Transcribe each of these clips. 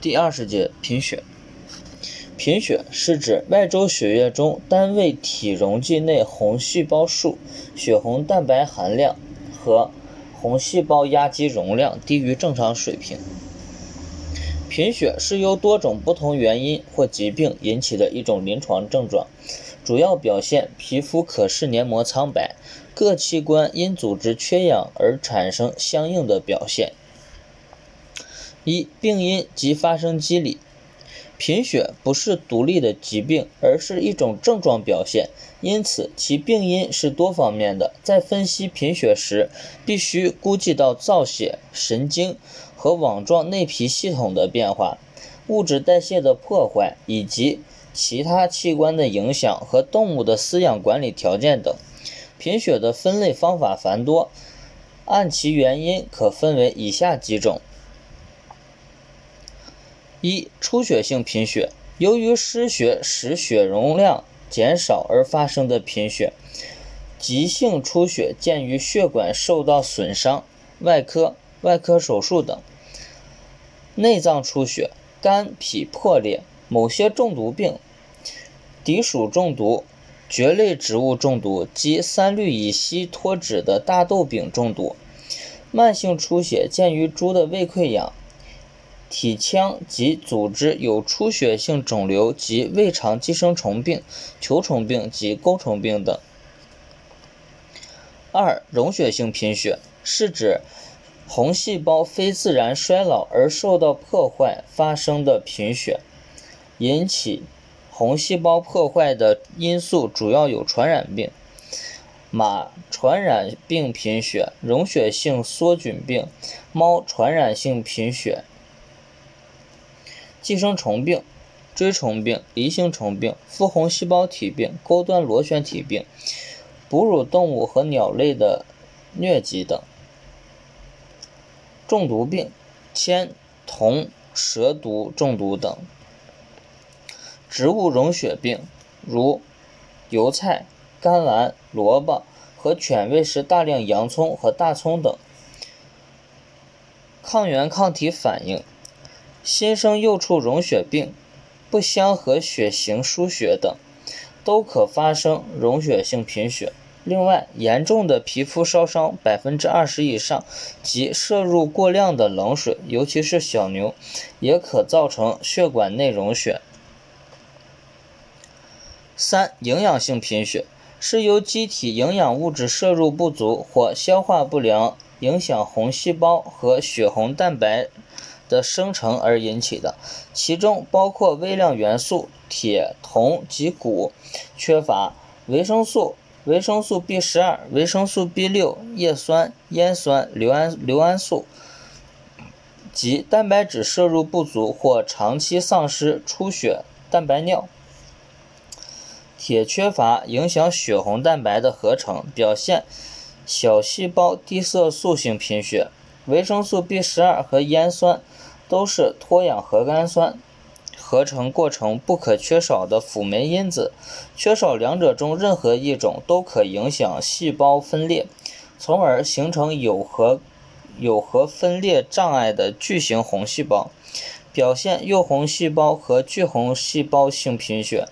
第二十节贫血。贫血是指外周血液中单位体容积内红细胞数、血红蛋白含量和红细胞压积容量低于正常水平。贫血是由多种不同原因或疾病引起的一种临床症状，主要表现皮肤可视黏膜苍白，各器官因组织缺氧而产生相应的表现。一、病因及发生机理。贫血不是独立的疾病，而是一种症状表现，因此其病因是多方面的。在分析贫血时，必须估计到造血、神经和网状内皮系统的变化、物质代谢的破坏以及其他器官的影响和动物的饲养管理条件等。贫血的分类方法繁多，按其原因可分为以下几种。一、出血性贫血，由于失血使血容量减少而发生的贫血。急性出血见于血管受到损伤、外科、外科手术等。内脏出血，肝脾破裂，某些中毒病，敌属中毒、蕨类植物中毒及三氯乙烯脱脂的大豆饼中毒。慢性出血见于猪的胃溃疡。体腔及组织有出血性肿瘤及胃肠寄生虫病、球虫病及钩虫病等。二、溶血性贫血是指红细胞非自然衰老而受到破坏发生的贫血。引起红细胞破坏的因素主要有传染病、马传染病贫血、溶血性梭菌病、猫传染性贫血。寄生虫病、锥虫病、梨形虫病、腹红细胞体病、钩端螺旋体病、哺乳动物和鸟类的疟疾等。中毒病、铅、铜、蛇毒中毒等。植物溶血病，如油菜、甘蓝、萝卜和犬喂食大量洋葱和大葱等。抗原抗体反应。新生幼畜溶血病、不相合血型输血等，都可发生溶血性贫血。另外，严重的皮肤烧伤百分之二十以上及摄入过量的冷水，尤其是小牛，也可造成血管内溶血。三、营养性贫血是由机体营养物质摄入不足或消化不良，影响红细胞和血红蛋白。的生成而引起的，其中包括微量元素铁、铜及钴缺乏，维生素、维生素 B 十二、维生素 B 六、叶酸、烟酸、硫胺、硫胺素及蛋白质摄入不足或长期丧失出血蛋白尿。铁缺乏影响血红蛋白的合成，表现小细胞低色素性贫血。维生素 B 十二和烟酸。都是脱氧核苷酸合成过程不可缺少的辅酶因子，缺少两者中任何一种都可影响细胞分裂，从而形成有核有核分裂障碍的巨型红细胞，表现幼红细胞和巨红细胞性贫血。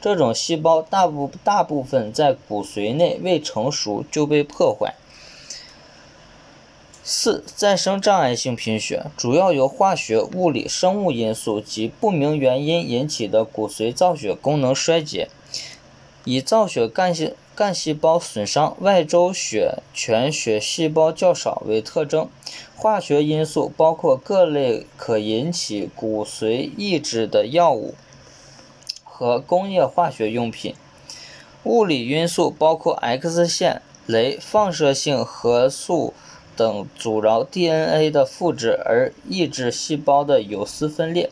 这种细胞大部大部分在骨髓内未成熟就被破坏。四、再生障碍性贫血主要由化学、物理、生物因素及不明原因引起的骨髓造血功能衰竭，以造血干细干细胞损伤、外周血全血细胞较少为特征。化学因素包括各类可引起骨髓抑制的药物和工业化学用品。物理因素包括 X 线、镭放射性核素。等阻挠 DNA 的复制而抑制细胞的有丝分裂，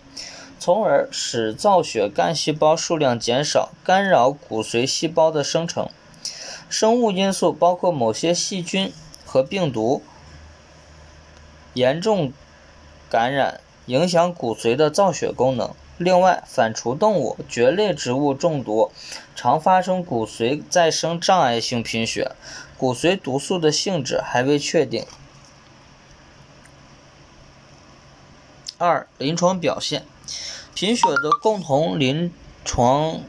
从而使造血干细胞数量减少，干扰骨髓细胞的生成。生物因素包括某些细菌和病毒严重感染，影响骨髓的造血功能。另外，反刍动物、蕨类植物中毒常发生骨髓再生障碍性贫血。骨髓毒素的性质还未确定。二、临床表现，贫血的共同临床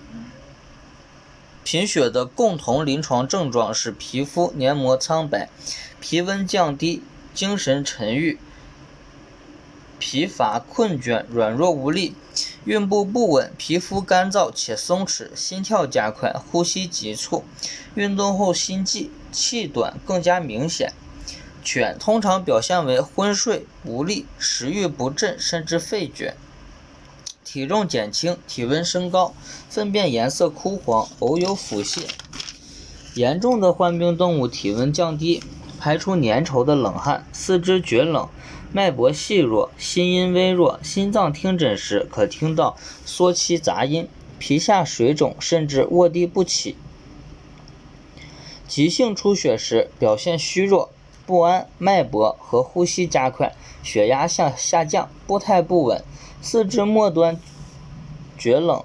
贫血的共同临床症状是皮肤黏膜苍白、皮温降低、精神沉郁、疲乏困倦、软弱无力、孕步不稳、皮肤干燥且松弛、心跳加快、呼吸急促、运动后心悸、气短更加明显。犬通常表现为昏睡、无力、食欲不振，甚至废倦；体重减轻、体温升高、粪便颜色枯黄，偶有腹泻。严重的患病动物体温降低，排出粘稠的冷汗，四肢厥冷，脉搏细弱，心音微弱，心脏听诊时可听到缩气杂音，皮下水肿，甚至卧地不起。急性出血时表现虚弱。不安，脉搏和呼吸加快，血压向下降，步态不稳，四肢末端厥冷，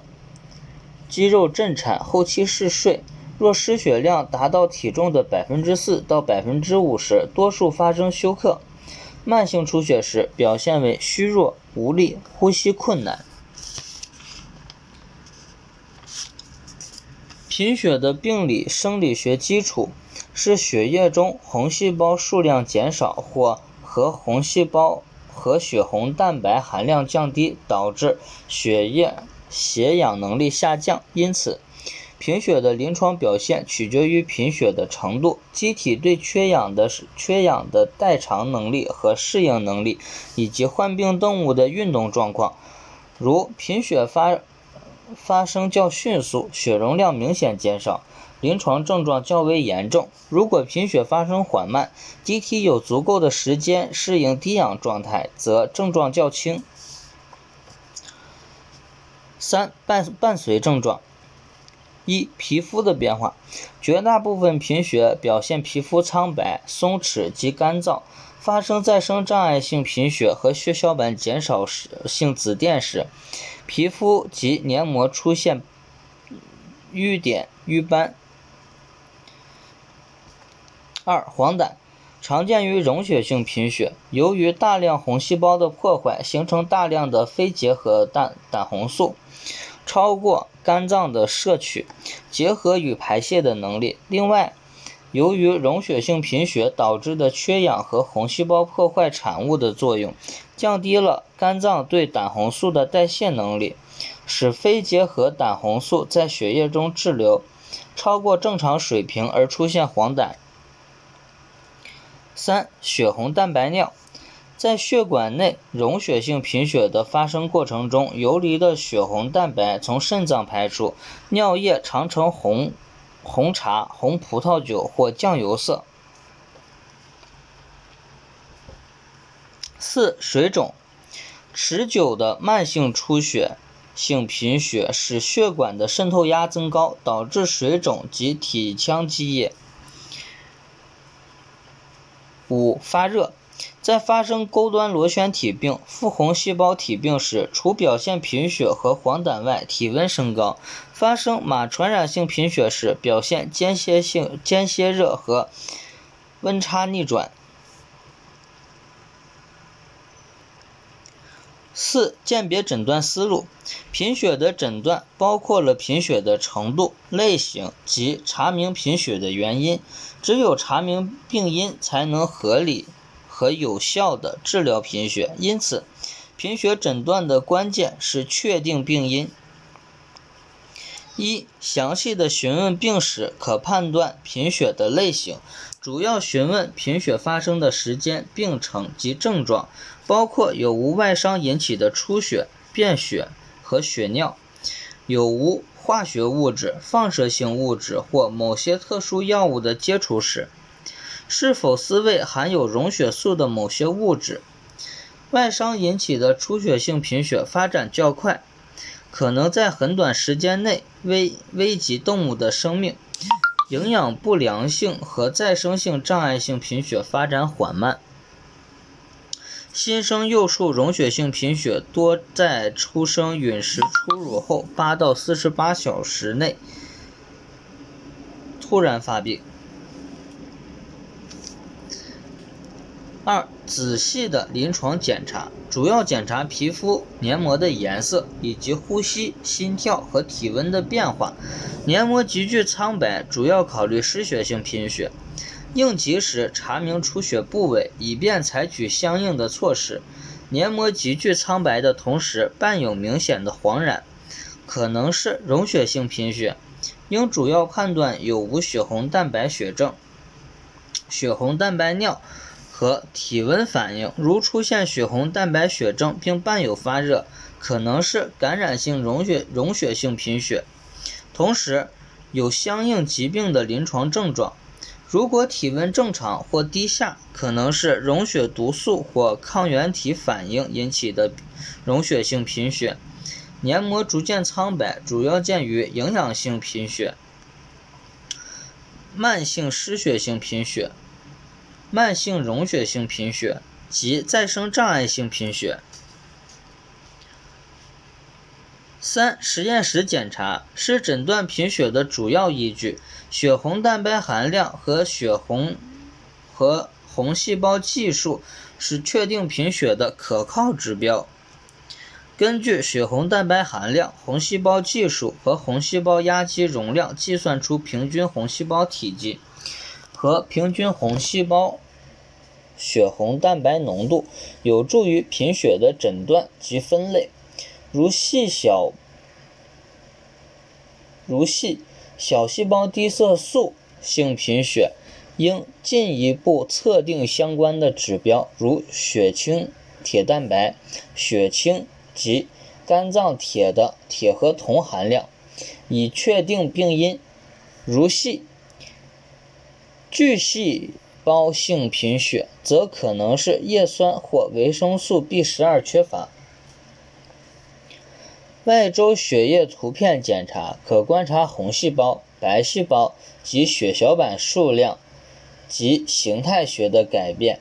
肌肉震颤，后期嗜睡。若失血量达到体重的百分之四到百分之五时，多数发生休克。慢性出血时表现为虚弱、无力、呼吸困难。贫血的病理生理学基础。是血液中红细胞数量减少或和红细胞和血红蛋白含量降低，导致血液携氧能力下降。因此，贫血的临床表现取决于贫血的程度、机体对缺氧的缺氧的代偿能力和适应能力，以及患病动物的运动状况。如贫血发发生较迅速，血容量明显减少。临床症状较为严重。如果贫血发生缓慢，机体有足够的时间适应低氧状态，则症状较轻。三、伴伴随症状：一、皮肤的变化。绝大部分贫血表现皮肤苍白、松弛及干燥。发生再生障碍性贫血和血小板减少时性紫癜时，皮肤及黏膜出现瘀点、瘀斑。二、黄疸常见于溶血性贫血，由于大量红细胞的破坏，形成大量的非结合胆胆红素，超过肝脏的摄取、结合与排泄的能力。另外，由于溶血性贫血导致的缺氧和红细胞破坏产物的作用，降低了肝脏对胆红素的代谢能力，使非结合胆红素在血液中滞留超过正常水平而出现黄疸。三、血红蛋白尿，在血管内溶血性贫血的发生过程中，游离的血红蛋白从肾脏排出，尿液常呈红红茶、红葡萄酒或酱油色。四、水肿，持久的慢性出血性贫血使血管的渗透压增高，导致水肿及体腔积液。五、发热，在发生钩端螺旋体病、腹红细胞体病时，除表现贫血和黄疸外，体温升高；发生马传染性贫血时，表现间歇性间歇热和温差逆转。四、鉴别诊断思路。贫血的诊断包括了贫血的程度、类型及查明贫血的原因。只有查明病因，才能合理和有效的治疗贫血。因此，贫血诊断的关键是确定病因。一、详细的询问病史，可判断贫血的类型。主要询问贫血发生的时间、病程及症状，包括有无外伤引起的出血、便血和血尿，有无化学物质、放射性物质或某些特殊药物的接触史，是否饲喂含有溶血素的某些物质。外伤引起的出血性贫血发展较快，可能在很短时间内危危及动物的生命。营养不良性和再生性障碍性贫血发展缓慢。新生幼畜溶血性贫血多在出生、饮食、初乳后八到四十八小时内突然发病。二、仔细的临床检查，主要检查皮肤黏膜的颜色以及呼吸、心跳和体温的变化。黏膜急剧苍白，主要考虑失血性贫血，应及时查明出血部位，以便采取相应的措施。黏膜急剧苍白的同时伴有明显的黄染，可能是溶血性贫血，应主要判断有无血红蛋白血症、血红蛋白尿和体温反应。如出现血红蛋白血症并伴有发热，可能是感染性溶血溶血性贫血，同时有相应疾病的临床症状。如果体温正常或低下，可能是溶血毒素或抗原体反应引起的溶血性贫血。黏膜逐渐苍白，主要见于营养性贫血、慢性失血性贫血、慢性溶血性贫血及再生障碍性贫血。三、实验室检查是诊断贫血的主要依据，血红蛋白含量和血红和红细胞计数是确定贫血的可靠指标。根据血红蛋白含量、红细胞计数和红细胞压积容量计算出平均红细胞体积和平均红细胞血红蛋白浓度，有助于贫血的诊断及分类。如细小如细小细胞低色素性贫血，应进一步测定相关的指标，如血清铁蛋白、血清及肝脏铁的铁和铜含量，以确定病因。如细巨细胞性贫血，则可能是叶酸或维生素 B 十二缺乏。外周血液图片检查可观察红细胞、白细胞及血小板数量及形态学的改变，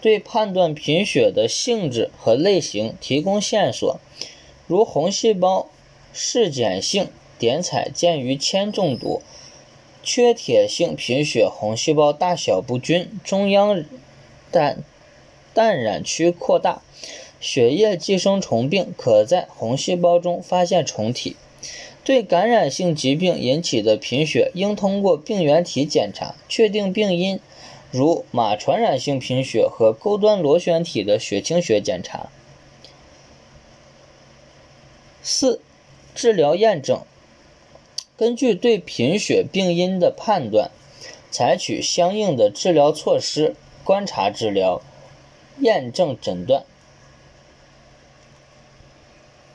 对判断贫血的性质和类型提供线索。如红细胞嗜碱性点彩见于铅中毒，缺铁性贫血红细胞大小不均，中央氮氮染区扩大。血液寄生虫病可在红细胞中发现虫体。对感染性疾病引起的贫血，应通过病原体检查确定病因，如马传染性贫血和钩端螺旋体的血清学检查。四、治疗验证。根据对贫血病因的判断，采取相应的治疗措施，观察治疗，验证诊断。